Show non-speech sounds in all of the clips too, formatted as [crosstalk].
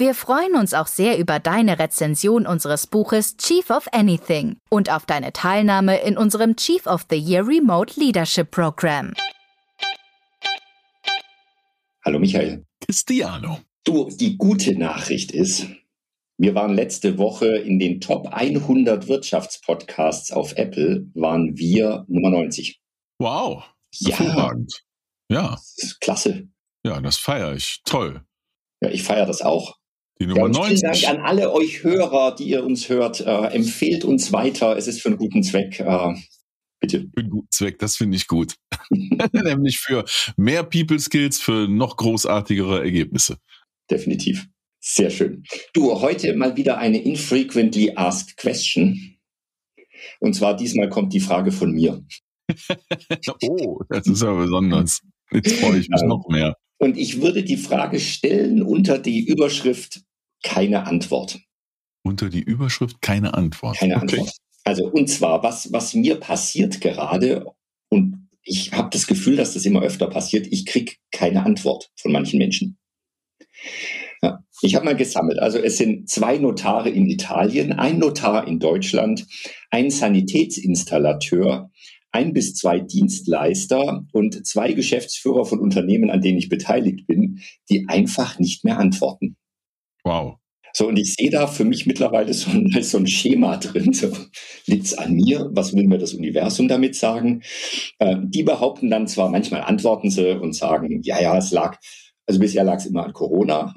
Wir freuen uns auch sehr über deine Rezension unseres Buches Chief of Anything und auf deine Teilnahme in unserem Chief of the Year Remote Leadership Program. Hallo Michael. Cristiano. Du, die gute Nachricht ist, wir waren letzte Woche in den Top 100 Wirtschaftspodcasts auf Apple, waren wir Nummer 90. Wow. Ja. Ja. Klasse. Ja, das feiere ich. Toll. Ja, ich feiere das auch. Die Ja, Nummer und vielen 90. Dank an alle euch Hörer, die ihr uns hört. Äh, empfehlt uns weiter. Es ist für einen guten Zweck. Äh, bitte. Für einen guten Zweck, das finde ich gut. [laughs] Nämlich für mehr People Skills, für noch großartigere Ergebnisse. Definitiv. Sehr schön. Du, heute mal wieder eine infrequently asked question. Und zwar diesmal kommt die Frage von mir. [laughs] Oh, das ist ja besonders. Jetzt freue ich mich Ähm, noch mehr. Und ich würde die Frage stellen unter die Überschrift keine Antwort. Unter die Überschrift keine Antwort. Keine Okay. Antwort. Also, und zwar, was, was mir passiert gerade, und ich habe das Gefühl, dass das immer öfter passiert, ich krieg keine Antwort von manchen Menschen. Ja, ich habe mal gesammelt. Also es sind zwei Notare in Italien, ein Notar in Deutschland, ein Sanitätsinstallateur, ein bis zwei Dienstleister und zwei Geschäftsführer von Unternehmen, an denen ich beteiligt bin, die einfach nicht mehr antworten. Wow. So, und ich sehe da für mich mittlerweile so ein, [laughs] so ein Schema drin. So, liegt's an mir? Was will mir das Universum damit sagen? Äh, die behaupten dann zwar, manchmal antworten sie und sagen, ja, ja, es lag, also bisher lag es immer an Corona.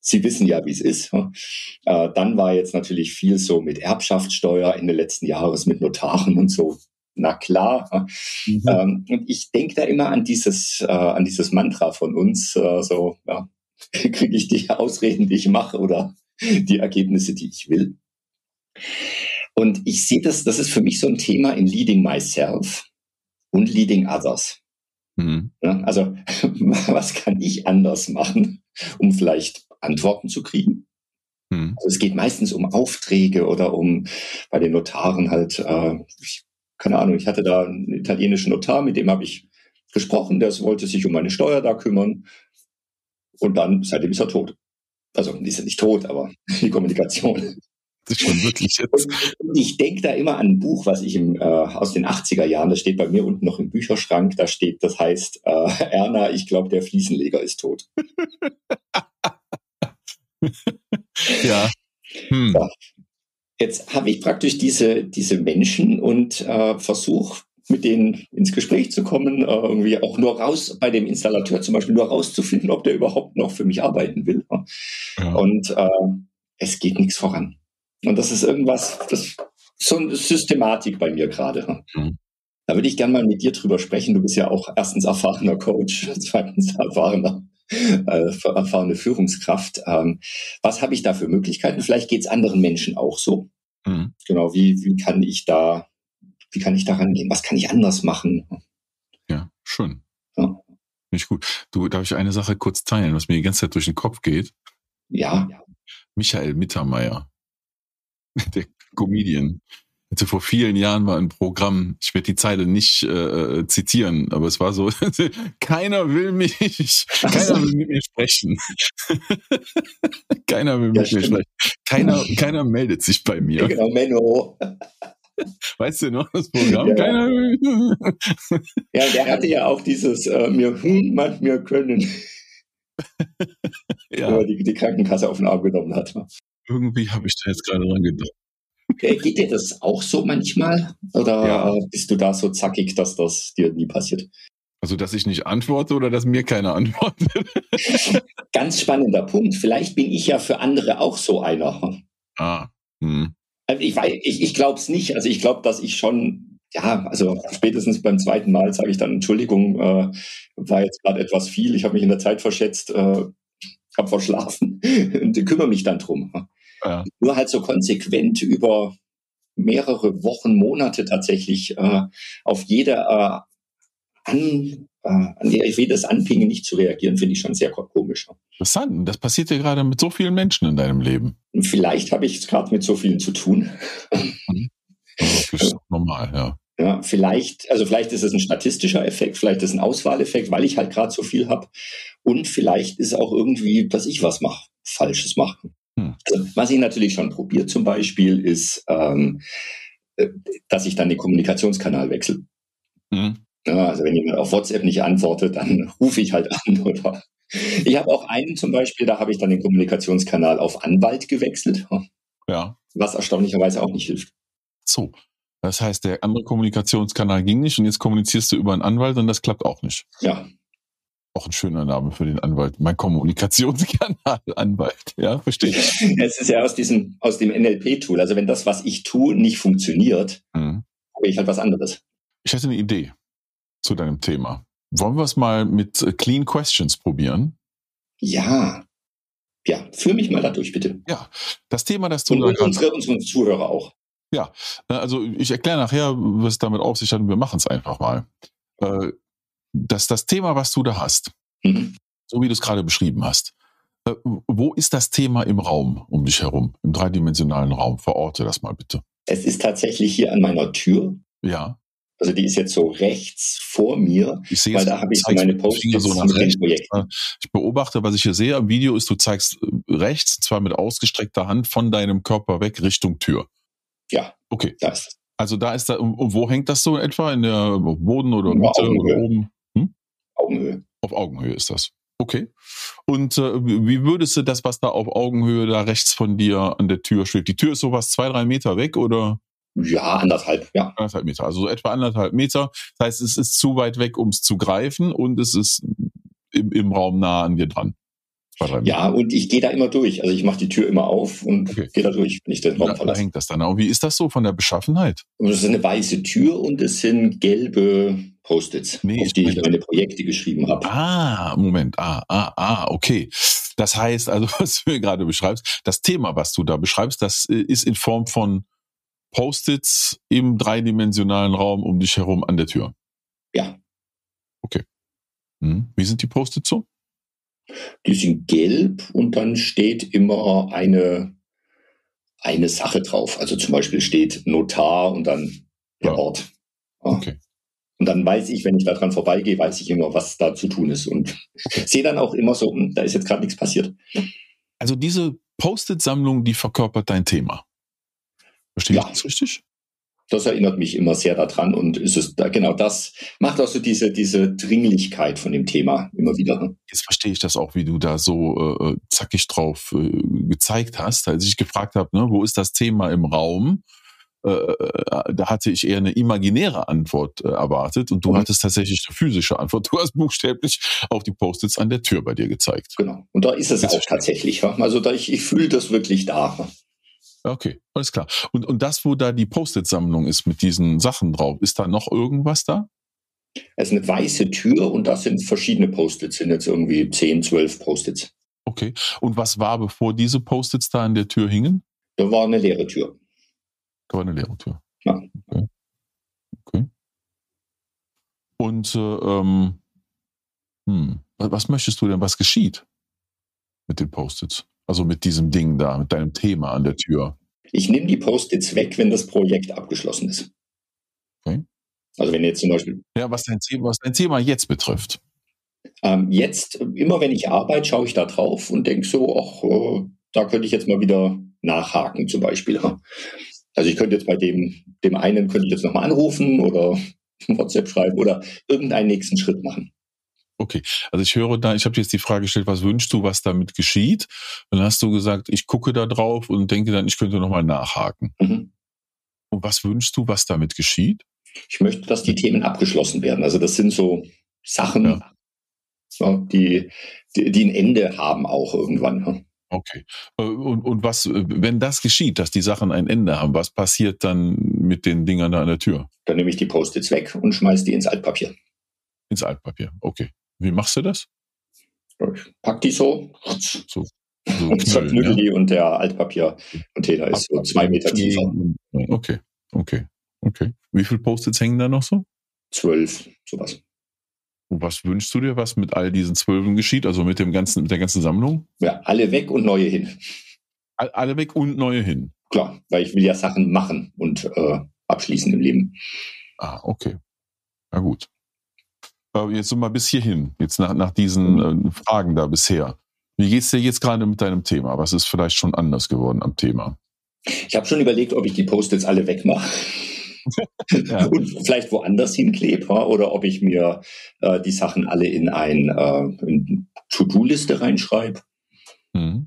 Sie wissen ja, wie es ist. Äh, dann war jetzt natürlich viel so mit Erbschaftssteuer Ende letzten Jahres, mit Notaren und so. Na klar. Mhm. Ähm, und ich denke da immer an dieses, äh, an dieses Mantra von uns, äh, so, ja, [laughs] kriege ich die Ausreden, die ich mache oder die Ergebnisse, die ich will. Und ich sehe das, das ist für mich so ein Thema in Leading Myself und Leading Others. Mhm. Also [laughs] was kann ich anders machen, um vielleicht Antworten zu kriegen? Mhm. Also es geht meistens um Aufträge oder um bei den Notaren halt, äh, ich, keine Ahnung, ich hatte da einen italienischen Notar, mit dem habe ich gesprochen, der wollte sich um meine Steuer da kümmern und dann, seitdem ist er tot. Also ist er nicht tot, aber [laughs] die Kommunikation. Das ist schon wirklich jetzt. Und ich denke da immer an ein Buch, was ich im, äh, aus den 80er Jahren, das steht bei mir unten noch im Bücherschrank, da steht, das heißt, äh, Erna, ich glaube, der Fliesenleger ist tot. [laughs] Ja. Hm. So. Jetzt habe ich praktisch diese, diese Menschen und äh, versuche mit denen ins Gespräch zu kommen, äh, irgendwie auch nur raus, bei dem Installateur zum Beispiel nur rauszufinden, ob der überhaupt noch für mich arbeiten will. Ja. Und äh, es geht nichts voran. Und das ist irgendwas, das so eine Systematik bei mir gerade. Mhm. Da würde ich gerne mal mit dir drüber sprechen. Du bist ja auch erstens erfahrener Coach, [laughs] zweitens erfahrener, äh, erfahrene Führungskraft. Ähm, was habe ich da für Möglichkeiten? Vielleicht geht es anderen Menschen auch so. Mhm. Genau, wie, wie kann ich da, wie kann ich da rangehen? Was kann ich anders machen? Ja, schön. Ja. Finde ich gut. Du, darf ich eine Sache kurz teilen, was mir die ganze Zeit durch den Kopf geht? Ja, Michael Mittermeier, [laughs] der Comedian, hatte vor vielen Jahren mal ein Programm, ich werde die Zeile nicht äh, zitieren, aber es war so, [laughs] keiner will mich, keiner will mit mir sprechen. [laughs] keiner will Ja, mit mir stimmt. sprechen. Keiner, keiner meldet sich bei mir. genau, Menno. [laughs] Weißt du noch das Programm? Ja. Keiner. Ja, der hatte ja auch dieses äh, mir hm, man, mir können, [laughs] wo ja, er die, die Krankenkasse auf den Arm genommen hat. irgendwie habe ich da jetzt gerade dran gedacht. Äh, Geht dir das auch so manchmal? Oder Ja. äh, bist du da so zackig, dass das dir nie passiert? Also, dass ich nicht antworte oder dass mir keiner [laughs] antwortet? Ganz spannender Punkt. Vielleicht bin ich ja für andere auch so einer. ah, hm. Also ich weiß, ich, ich glaube es nicht. Also ich glaube, dass ich schon, ja, also spätestens beim zweiten Mal sage ich dann, Entschuldigung, äh, war jetzt gerade etwas viel, ich habe mich in der Zeit verschätzt, äh, habe verschlafen [laughs] und kümmere mich dann drum. Ja. Nur halt so konsequent über mehrere Wochen, Monate tatsächlich äh, auf jede äh, an, äh, an jedes Anpingen nicht zu reagieren, finde ich schon sehr komisch. Interessant. Das passiert ja gerade mit so vielen Menschen in deinem Leben. Vielleicht habe ich es gerade mit so vielen zu tun. Mhm. [laughs] Das ist normal, ja. Ja, vielleicht, also vielleicht ist es ein statistischer Effekt, vielleicht ist es ein Auswahleffekt, weil ich halt gerade so viel habe. Und vielleicht ist es auch irgendwie, dass ich was mache, Falsches mache. Hm. Also, was ich natürlich schon probiert zum Beispiel, ist, ähm, äh, dass ich dann den Kommunikationskanal wechsle. Hm. Ja, also wenn jemand auf WhatsApp nicht antwortet, dann [laughs] rufe ich halt an oder ich habe auch einen zum Beispiel, da habe ich dann den Kommunikationskanal auf Anwalt gewechselt. Ja. Was erstaunlicherweise auch nicht hilft. So. Das heißt, der andere Kommunikationskanal ging nicht und jetzt kommunizierst du über einen Anwalt und das klappt auch nicht. Ja. Auch ein schöner Name für den Anwalt. Mein Kommunikationskanal [laughs] Anwalt. Ja, verstehe ich. Es ist ja aus diesem, aus dem NLP-Tool. Also wenn das, was ich tue, nicht funktioniert, mhm. habe ich halt was anderes. Ich hätte eine Idee zu deinem Thema. Wollen wir es mal mit äh, Clean Questions probieren? Ja. Ja, führ mich mal da durch, bitte. Ja, das Thema, das du und, und unsere, unsere Zuhörer auch. Ja, also ich erkläre nachher, was damit auf sich hat und wir machen es einfach mal. Äh, das, das Thema, was du da hast, mhm. so wie du es gerade beschrieben hast, äh, wo ist das Thema im Raum um dich herum, im dreidimensionalen Raum? Verorte das mal bitte. Es ist tatsächlich hier an meiner Tür. Ja. Also die ist jetzt so rechts vor mir, ich sehe weil da habe ich so meine Post-its so rechts. Ich beobachte, was ich hier sehe am Video ist, du zeigst äh, rechts, zwar mit ausgestreckter Hand von deinem Körper weg Richtung Tür. Ja. Okay. Da ist es. Also da ist da, wo hängt das so etwa? In der Boden oder Mitte Augenhöhe. oder oben? Hm? Augenhöhe. Auf Augenhöhe ist das. Okay. Und äh, wie würdest du das, was da auf Augenhöhe da rechts von dir an der Tür steht? Die Tür ist sowas zwei, drei Meter weg oder? Ja, anderthalb, ja. Anderthalb Meter, also so etwa anderthalb Meter. Das heißt, es ist zu weit weg, um es zu greifen und es ist im, im Raum nah an dir dran. Ja, und ich gehe da immer durch. Also ich mache die Tür immer auf und okay. gehe da durch, wenn ich den Raum da, verlasse. Da hängt das dann. Und wie ist das so von der Beschaffenheit? Und es ist eine weiße Tür und es sind gelbe Post-its, nee, auf die ich meine Projekte geschrieben habe. Ah, Moment. Ah, ah, ah, okay. Das heißt also, [laughs] was du mir gerade beschreibst, das Thema, was du da beschreibst, das äh, ist in Form von Post-its im dreidimensionalen Raum um dich herum an der Tür. Ja. Okay. Hm. Wie sind die Post-its so? Die sind gelb und dann steht immer eine, eine Sache drauf. Also zum Beispiel steht Notar und dann der ja. Ort. Ja. Okay. Und dann weiß ich, wenn ich da dran vorbeigehe, weiß ich immer, was da zu tun ist. Und sehe dann auch immer so, hm, da ist jetzt gerade nichts passiert. Also diese Post-it-Sammlung, die verkörpert dein Thema. Verstehe ja. ich das richtig? das erinnert mich immer sehr daran und ist es genau das macht auch so diese diese Dringlichkeit von dem Thema immer wieder. Ne? Jetzt verstehe ich das auch, wie du da so äh, zackig drauf äh, gezeigt hast, als ich gefragt habe, ne, wo ist das Thema im Raum? Äh, äh da hatte ich eher eine imaginäre Antwort äh, erwartet und du mhm. hattest tatsächlich eine physische Antwort. Du hast buchstäblich auf die Post-its an der Tür bei dir gezeigt. Genau. Und da ist es Jetzt auch tatsächlich. Also da ich, ich fühle das wirklich da. Okay, alles klar. Und, und das, wo da die Post-it-Sammlung ist mit diesen Sachen drauf, ist da noch irgendwas da? Es ist eine weiße Tür und das sind verschiedene Post-its, sind jetzt irgendwie 10, 12 Post-its. Okay. Und was war, bevor diese Post-its da an der Tür hingen? Da war eine leere Tür. Da war eine leere Tür. Ja. Okay. okay. Und äh, ähm, hm, was möchtest du denn, was geschieht mit den Post-its? Also mit diesem Ding da, mit deinem Thema an der Tür. Ich nehme die Post-its weg, wenn das Projekt abgeschlossen ist. Okay. Also wenn jetzt zum Beispiel. Ja, was dein Thema, was dein Thema jetzt betrifft. Ähm, jetzt, immer wenn ich arbeite, schaue ich da drauf und denke so, ach, äh, da könnte ich jetzt mal wieder nachhaken zum Beispiel. Also ich könnte jetzt bei dem, dem einen könnte ich jetzt nochmal anrufen oder [laughs] WhatsApp schreiben oder irgendeinen nächsten Schritt machen. Okay, also ich höre da, ich habe jetzt die Frage gestellt, was wünschst du, was damit geschieht? dann hast du gesagt, ich gucke da drauf und denke dann, ich könnte nochmal nachhaken. Mhm. Und was wünschst du, was damit geschieht? Ich möchte, dass die Themen abgeschlossen werden. Also das sind so Sachen, ja. Die, die, die ein Ende haben auch irgendwann. Okay. Äh, und, und was, wenn das geschieht, dass die Sachen ein Ende haben, was passiert dann mit den Dingern da an der Tür? Dann nehme ich die Post-its weg und schmeiße die ins Altpapier. Ins Altpapier, okay. Wie machst du das? Ich pack die so. So, so und zerknüppel ja? die und der Altpapiercontainer ist so zwei Meter tiefer. Okay, okay, okay. Wie viele Post-its hängen da noch so? Zwölf, sowas. Und was wünschst du dir, was mit all diesen Zwölfen geschieht, also mit dem ganzen, mit der ganzen Sammlung? Ja, alle weg und neue hin. Alle weg und neue hin. Klar, weil ich will ja Sachen machen und äh, abschließen im Leben. Ah, okay. Na gut. Äh, jetzt so mal bis hierhin, jetzt nach, nach diesen äh, Fragen da bisher. Wie geht's dir jetzt gerade mit deinem Thema? Was ist vielleicht schon anders geworden am Thema? Ich habe schon überlegt, ob ich die Post-its alle wegmache. [laughs] ja. und vielleicht woanders hinklebe oder ob ich mir äh, die Sachen alle in ein äh, To-Do-Liste reinschreibe. Mhm.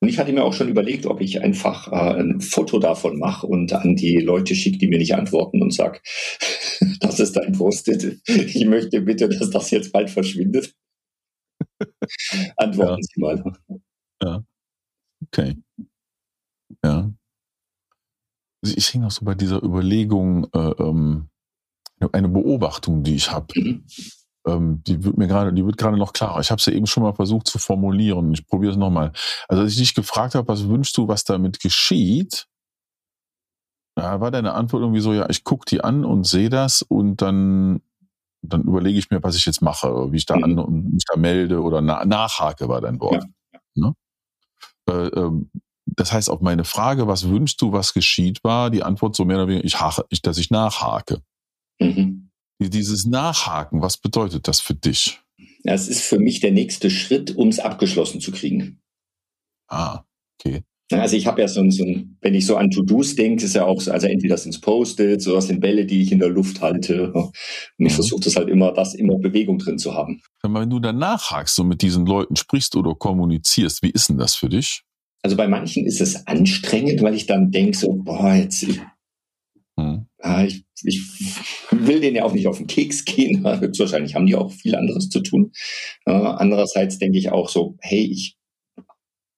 Und ich hatte mir auch schon überlegt, ob ich einfach äh, ein Foto davon mache und an die Leute schicke, die mir nicht antworten und sag, [laughs] das ist dein Post-it. Ich möchte bitte, dass das jetzt bald verschwindet. [laughs] Antworten ja. Sie mal. Ja. Okay. Ja. Also ich hänge auch so bei dieser Überlegung, äh, ähm, eine Beobachtung, die ich habe. Mhm. Ähm, die wird mir gerade, die wird gerade noch klarer. Ich habe sie eben schon mal versucht zu formulieren. Ich probiere es nochmal. Also als ich dich gefragt habe, was wünschst du, was damit geschieht, da war deine Antwort irgendwie so, ja, ich gucke die an und sehe das und dann, dann überlege ich mir, was ich jetzt mache, wie ich da mhm. an mich da melde oder na, nachhake, war dein Wort. Ja. Ne? Äh, ähm, das heißt, auf meine Frage, was wünschst du, was geschieht, war die Antwort so mehr oder weniger, ich hake, ich, dass ich nachhake. Mhm. Dieses Nachhaken, was bedeutet das für dich? Ja, es ist für mich der nächste Schritt, um es abgeschlossen zu kriegen. Ah, okay. Also ich habe ja so ein, so ein, wenn ich so an To-Dos denke, ist ja auch so, also entweder sind es Post-its oder sind Bälle, die ich in der Luft halte. Und ich mhm. versuche das halt immer, dass immer Bewegung drin zu haben. Wenn du dann nachhakst und mit diesen Leuten sprichst oder kommunizierst, wie ist denn das für dich? Also bei manchen ist es anstrengend, weil ich dann denke so, boah, jetzt, ah, ich, ich will denen ja auch nicht auf den Keks gehen. [laughs] Höchstwahrscheinlich haben die auch viel anderes zu tun. Äh, andererseits denke ich auch so, hey, ich,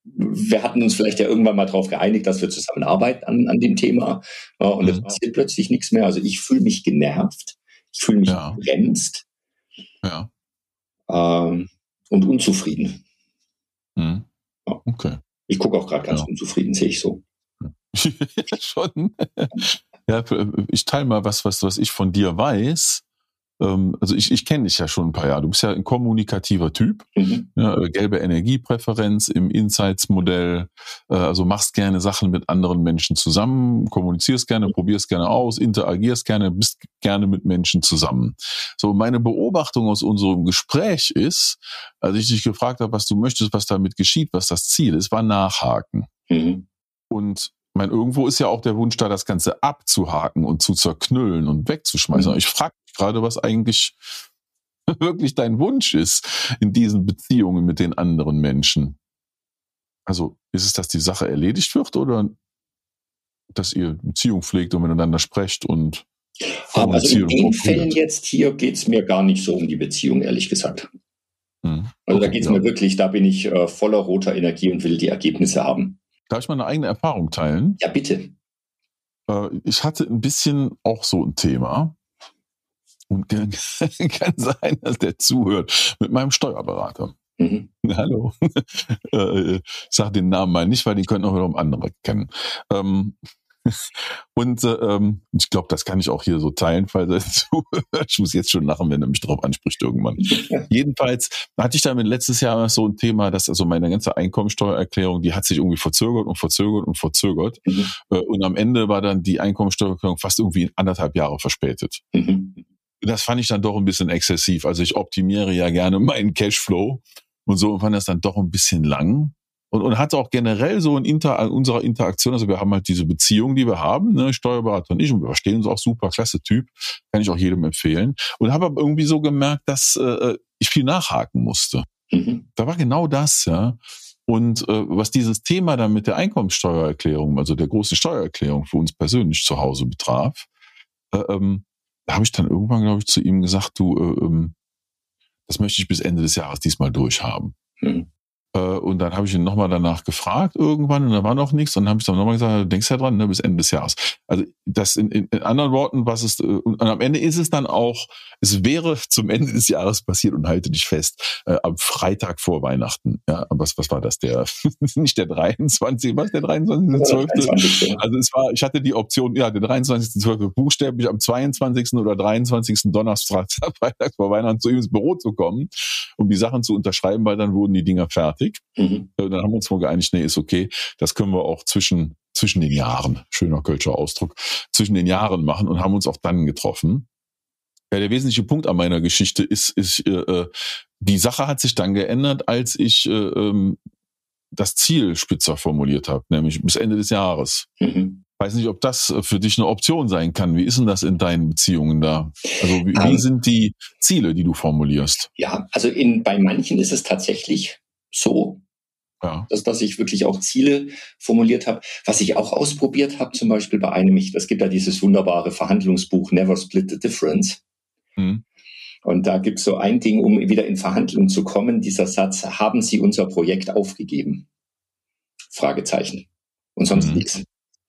wir hatten uns vielleicht ja irgendwann mal darauf geeinigt, dass wir zusammenarbeiten an, an dem Thema. Äh, und es mhm. passiert plötzlich nichts mehr. Also ich fühle mich genervt. Ich fühle mich ja. begrenzt. Ja. Ähm, und unzufrieden. Mhm. Okay. Ich gucke auch gerade ganz ja. unzufrieden, sehe ich so. [laughs] Schon. Ja, ich teile mal was, was, was ich von dir weiß. Ähm, also ich, ich kenne dich ja schon ein paar Jahre. Du bist ja ein kommunikativer Typ. Mhm. Ja, äh, gelbe Energiepräferenz im Insights-Modell. Äh, also machst gerne Sachen mit anderen Menschen zusammen, kommunizierst gerne, probierst gerne aus, interagierst gerne, bist gerne mit Menschen zusammen. So, meine Beobachtung aus unserem Gespräch ist, als ich dich gefragt habe, was du möchtest, was damit geschieht, was das Ziel ist, war Nachhaken. Mhm. Und mein, irgendwo ist ja auch der Wunsch da, das Ganze abzuhaken und zu zerknüllen und wegzuschmeißen. Mhm. Ich frage mich gerade, was eigentlich [laughs] wirklich dein Wunsch ist in diesen Beziehungen mit den anderen Menschen. Also ist es, dass die Sache erledigt wird oder dass ihr Beziehung pflegt und miteinander sprecht und aber also in den Fällen jetzt hier geht es mir gar nicht so um die Beziehung, ehrlich gesagt. Hm. Also da geht es ja. mir wirklich, da bin ich äh, voller roter Energie und will die Ergebnisse haben. Darf ich mal eine eigene Erfahrung teilen? Ja, bitte. Äh, ich hatte ein bisschen auch so ein Thema. Und kann, [laughs] kann sein, dass der zuhört mit meinem Steuerberater. Mhm. [laughs] Hallo. [laughs] Äh, ich sage den Namen mal nicht, weil die können auch wiederum andere kennen. Ähm, [laughs] und äh, ähm, ich glaube, das kann ich auch hier so teilen, falls er zuhört. [laughs] Ich muss jetzt schon lachen, wenn er mich darauf anspricht irgendwann. [laughs] Jedenfalls hatte ich damit letztes Jahr so ein Thema, dass also meine ganze Einkommensteuererklärung, die hat sich irgendwie verzögert und verzögert und verzögert. Mhm. Äh, und am Ende war dann die Einkommensteuererklärung fast irgendwie anderthalb Jahre verspätet. Mhm. Das fand ich dann doch ein bisschen exzessiv. Also ich optimiere ja gerne meinen Cashflow und so und fand das dann doch ein bisschen lang und, und hat auch generell so in Inter, unserer Interaktion, also wir haben halt diese Beziehung, die wir haben, ne, Steuerberater und ich, und wir verstehen uns auch super, klasse Typ, kann ich auch jedem empfehlen. Und habe aber irgendwie so gemerkt, dass äh, ich viel nachhaken musste. Mhm. Da war genau das, ja. Und äh, was dieses Thema dann mit der Einkommenssteuererklärung, also der großen Steuererklärung für uns persönlich zu Hause betraf, äh, ähm, da habe ich dann irgendwann, glaube ich, zu ihm gesagt, du, äh, ähm, das möchte ich bis Ende des Jahres diesmal durchhaben. Mhm. Äh, und dann habe ich ihn nochmal danach gefragt irgendwann und da war noch nichts. Und dann habe ich dann nochmal gesagt, du denkst ja dran, ne, bis Ende des Jahres. Also das in, in, in anderen Worten, was ist, äh, und am Ende ist es dann auch, es wäre zum Ende des Jahres passiert und halte dich fest, äh, am Freitag vor Weihnachten. Ja, was, was war das? Der, [laughs] nicht der 23, was der 23.12.? Also es war, ich hatte die Option, ja, der 23.12. buchstäblich am 22. oder 23. Donnerstag, [laughs] Freitag vor Weihnachten zu ihm ins Büro zu kommen, um die Sachen zu unterschreiben, weil dann wurden die Dinger fertig fertig. Mhm. Dann haben wir uns mal geeinigt, nee, ist okay. Das können wir auch zwischen, zwischen den Jahren, schöner Kölscher Ausdruck, zwischen den Jahren machen und haben uns auch dann getroffen. Ja, der wesentliche Punkt an meiner Geschichte ist, ist äh, äh die Sache hat sich dann geändert, als ich äh, ähm, das Ziel spitzer formuliert habe, nämlich bis Ende des Jahres. Mhm. Weiß nicht, ob das für dich eine Option sein kann. Wie ist denn das in deinen Beziehungen da? Also wie, um, wie ähm. sind die Ziele, die du formulierst? Ja, also in, bei manchen ist es tatsächlich so. Ja. Dass, dass ich wirklich auch Ziele formuliert habe. Was ich auch ausprobiert habe, zum Beispiel bei einem, ich, es gibt ja dieses wunderbare Verhandlungsbuch Never Split the Difference. Mhm. Und da gibt es so ein Ding, um wieder in Verhandlungen zu kommen, dieser Satz, haben Sie unser Projekt aufgegeben? Fragezeichen. Und sonst mhm. nichts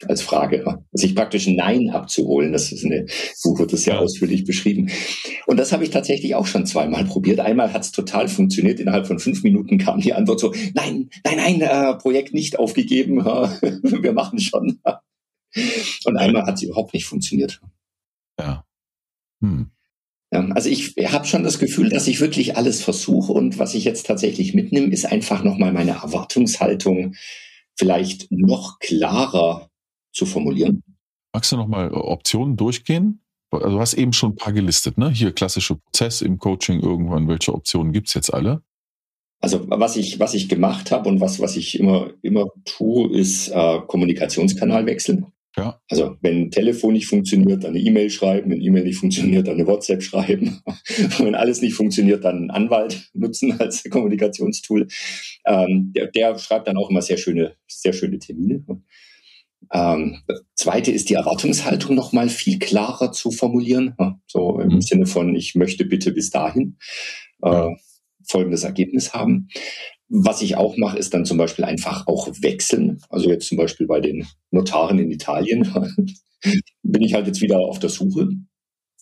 als Frage. Sich praktisch Nein abzuholen, das ist eine Buch wird das ja ausführlich beschrieben. Und das habe ich tatsächlich auch schon zweimal probiert. Einmal hat es total funktioniert. Innerhalb von fünf Minuten kam die Antwort so, nein, nein, nein, äh, Projekt nicht aufgegeben, [laughs] wir machen schon. Und einmal hat es überhaupt nicht funktioniert. Ja. Hm. ja also ich habe schon das Gefühl, dass ich wirklich alles versuche und was ich jetzt tatsächlich mitnehme, ist einfach nochmal meine Erwartungshaltung vielleicht noch klarer zu formulieren. Magst du nochmal äh, Optionen durchgehen? Also du hast eben schon ein paar gelistet, ne? Hier klassische Prozess im Coaching irgendwann. Welche Optionen gibt es jetzt alle? Also was ich, was ich gemacht habe und was, was ich immer, immer tue, ist äh, Kommunikationskanal wechseln. Ja. Also wenn Telefon nicht funktioniert, dann eine E-Mail schreiben, wenn E-Mail nicht funktioniert, dann eine WhatsApp schreiben. [laughs] wenn alles nicht funktioniert, dann einen Anwalt [laughs] nutzen als Kommunikationstool. Ähm, der, der schreibt dann auch immer sehr schöne, sehr schöne Termine. Ähm, zweite ist die Erwartungshaltung nochmal viel klarer zu formulieren. So im mhm. Sinne von, ich möchte bitte bis dahin äh, folgendes Ergebnis haben. Was ich auch mache, ist dann zum Beispiel einfach auch wechseln. Also jetzt zum Beispiel bei den Notaren in Italien [laughs] bin ich halt jetzt wieder auf der Suche.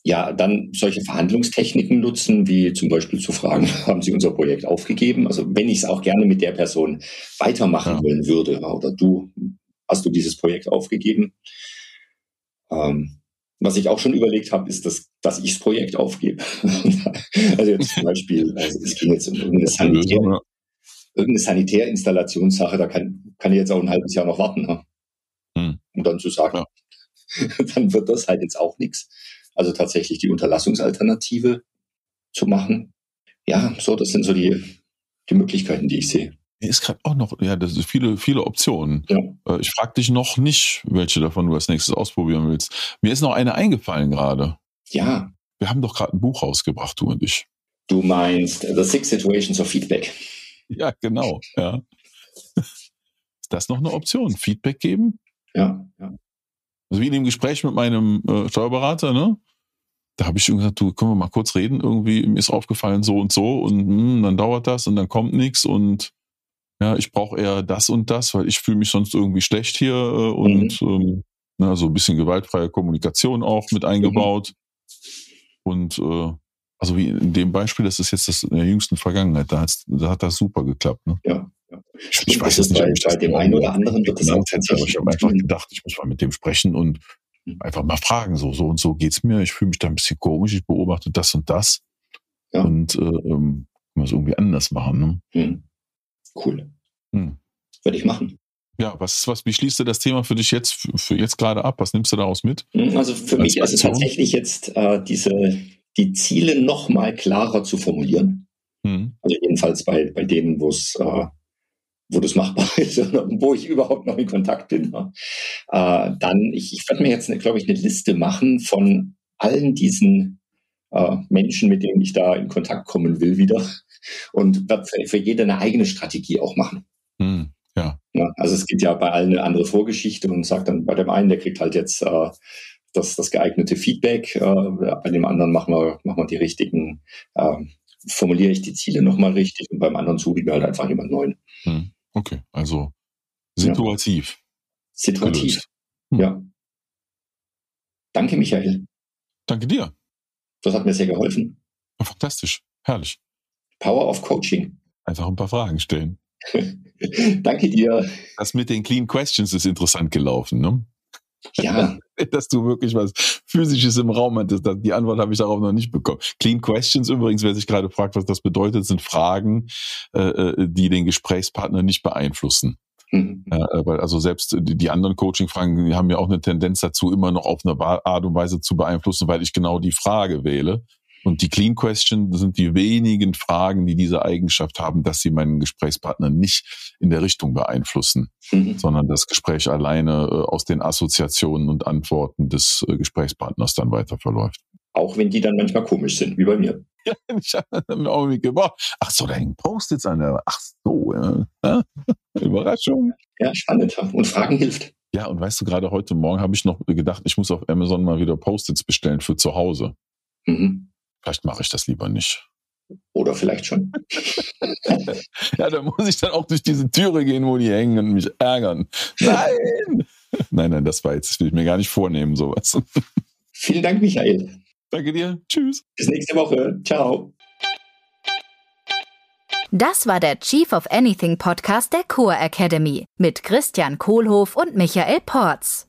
Ja, dann solche Verhandlungstechniken nutzen, wie zum Beispiel zu fragen, [laughs] haben Sie unser Projekt aufgegeben? Also wenn ich es auch gerne mit der Person weitermachen ja. wollen würde oder du hast du dieses Projekt aufgegeben? Ähm, was ich auch schon überlegt habe, ist, dass, dass ich das Projekt aufgebe. [laughs] also jetzt zum Beispiel, also es ging jetzt um irgendeine, Sanitär, irgendeine Sanitärinstallationssache, da kann, kann ich jetzt auch ein halbes Jahr noch warten. Ne? Hm. Um dann zu sagen, ja. [laughs] dann wird das halt jetzt auch nichts. Also tatsächlich die Unterlassungsalternative zu machen. Ja, so, das sind so die, die Möglichkeiten, die ich sehe. Mir ist gerade auch noch, ja, das sind viele, viele Optionen. Ja. Äh, ich frage dich noch nicht, welche davon du als nächstes ausprobieren willst. Mir ist noch eine eingefallen gerade. Ja. Wir haben doch gerade ein Buch rausgebracht, du und ich. Du meinst The Six Situations of Feedback. Ja, genau. Ja. Ist das noch eine Option? Feedback geben? Ja, ja. Also wie in dem Gespräch mit meinem äh, Steuerberater, ne? Da habe ich schon gesagt, du, können wir mal kurz reden? Irgendwie, mir ist aufgefallen so und so und mh, hm, dann dauert das und dann kommt nichts und ja, ich brauche eher das und das, weil ich fühle mich sonst irgendwie schlecht hier äh, und mhm. ähm, na, so ein bisschen gewaltfreie Kommunikation auch mit eingebaut. Mhm. Und äh, also wie in dem Beispiel, das ist jetzt das in der jüngsten Vergangenheit, da, da hat das super geklappt. Ne? Ja. ja. Ich, ich weiß jetzt nicht, bei, bei dem einen oder anderen wird das auch tatsächlich. Ich habe einfach gedacht, ich muss mal mit dem sprechen und mhm. einfach mal fragen, so, so und so geht's mir. Ich fühle mich da ein bisschen komisch, ich beobachte das und das. Ja. Und äh, ähm, muss irgendwie anders machen. Ne? Mhm. Cool. Hm. Würde ich machen. Ja, was, was, wie schließt du das Thema für dich jetzt, für, für jetzt gerade ab? Was nimmst du daraus mit? Hm, also für mich ist es tatsächlich jetzt äh, diese, die Ziele noch mal klarer zu formulieren. Hm. Also jedenfalls bei, bei denen, wo es äh, wo das machbar [laughs] ist und wo ich überhaupt noch in Kontakt bin. Äh, dann, ich, ich werde mir jetzt, glaube ich, eine Liste machen von allen diesen äh, Menschen, mit denen ich da in Kontakt kommen will, wieder und wird für, jede eine eigene Strategie auch machen. Hm, ja. Also es gibt ja bei allen eine andere Vorgeschichte und sagt dann bei dem einen, der kriegt halt jetzt äh, das, das geeignete Feedback, äh, bei dem anderen machen wir, machen wir die richtigen äh, formuliere ich die Ziele nochmal richtig und beim anderen suche ich mir halt einfach jemand neuen. Hm. Okay, also situativ. Ja. Situativ. Hm. Ja. Danke, Michael. Danke dir. Das hat mir sehr geholfen. Fantastisch. Herrlich. Power of Coaching. Einfach ein paar Fragen stellen. [laughs] Danke dir. Das mit den Clean Questions ist interessant gelaufen, ne? Ja. [laughs] Dass du wirklich was Physisches im Raum hattest. Die Antwort habe ich darauf noch nicht bekommen. Clean Questions übrigens, wer sich gerade fragt, was das bedeutet, sind Fragen, äh, äh die den Gesprächspartner nicht beeinflussen. Mhm. Äh, weil also selbst die anderen Coaching-Fragen, die haben ja auch eine Tendenz dazu, immer noch auf eine Art und Weise zu beeinflussen, weil ich genau die Frage wähle. Und die Clean Question sind die wenigen Fragen, die diese Eigenschaft haben, dass sie meinen Gesprächspartner nicht in der Richtung beeinflussen, mhm. sondern das Gespräch alleine äh, aus den Assoziationen und Antworten des äh, Gesprächspartners dann weiter verläuft. Auch wenn die dann manchmal komisch sind, wie bei mir. Ja, [laughs] ich habe mir auch gebracht. Ach so, da hängen Post-its an der. Ach so, ja. [laughs] Überraschung. Ja, spannend. Und Fragen hilft. Ja, und weißt du, gerade heute Morgen habe ich noch gedacht, ich muss auf Amazon mal wieder Post-its bestellen für zu Hause. Mhm. Vielleicht mache ich das lieber nicht. Oder vielleicht schon. [laughs] [laughs] ja, da muss ich dann auch durch diese Türe gehen, wo die hängen und mich ärgern. Nein! [laughs] nein, nein, das war jetzt, das will ich mir gar nicht vornehmen, sowas. Vielen Dank, Michael. Danke dir. Tschüss. Bis nächste Woche. Ciao. Das war der Chief of Anything Podcast der Core Academy mit Christian Kohlhoff und Michael Porz.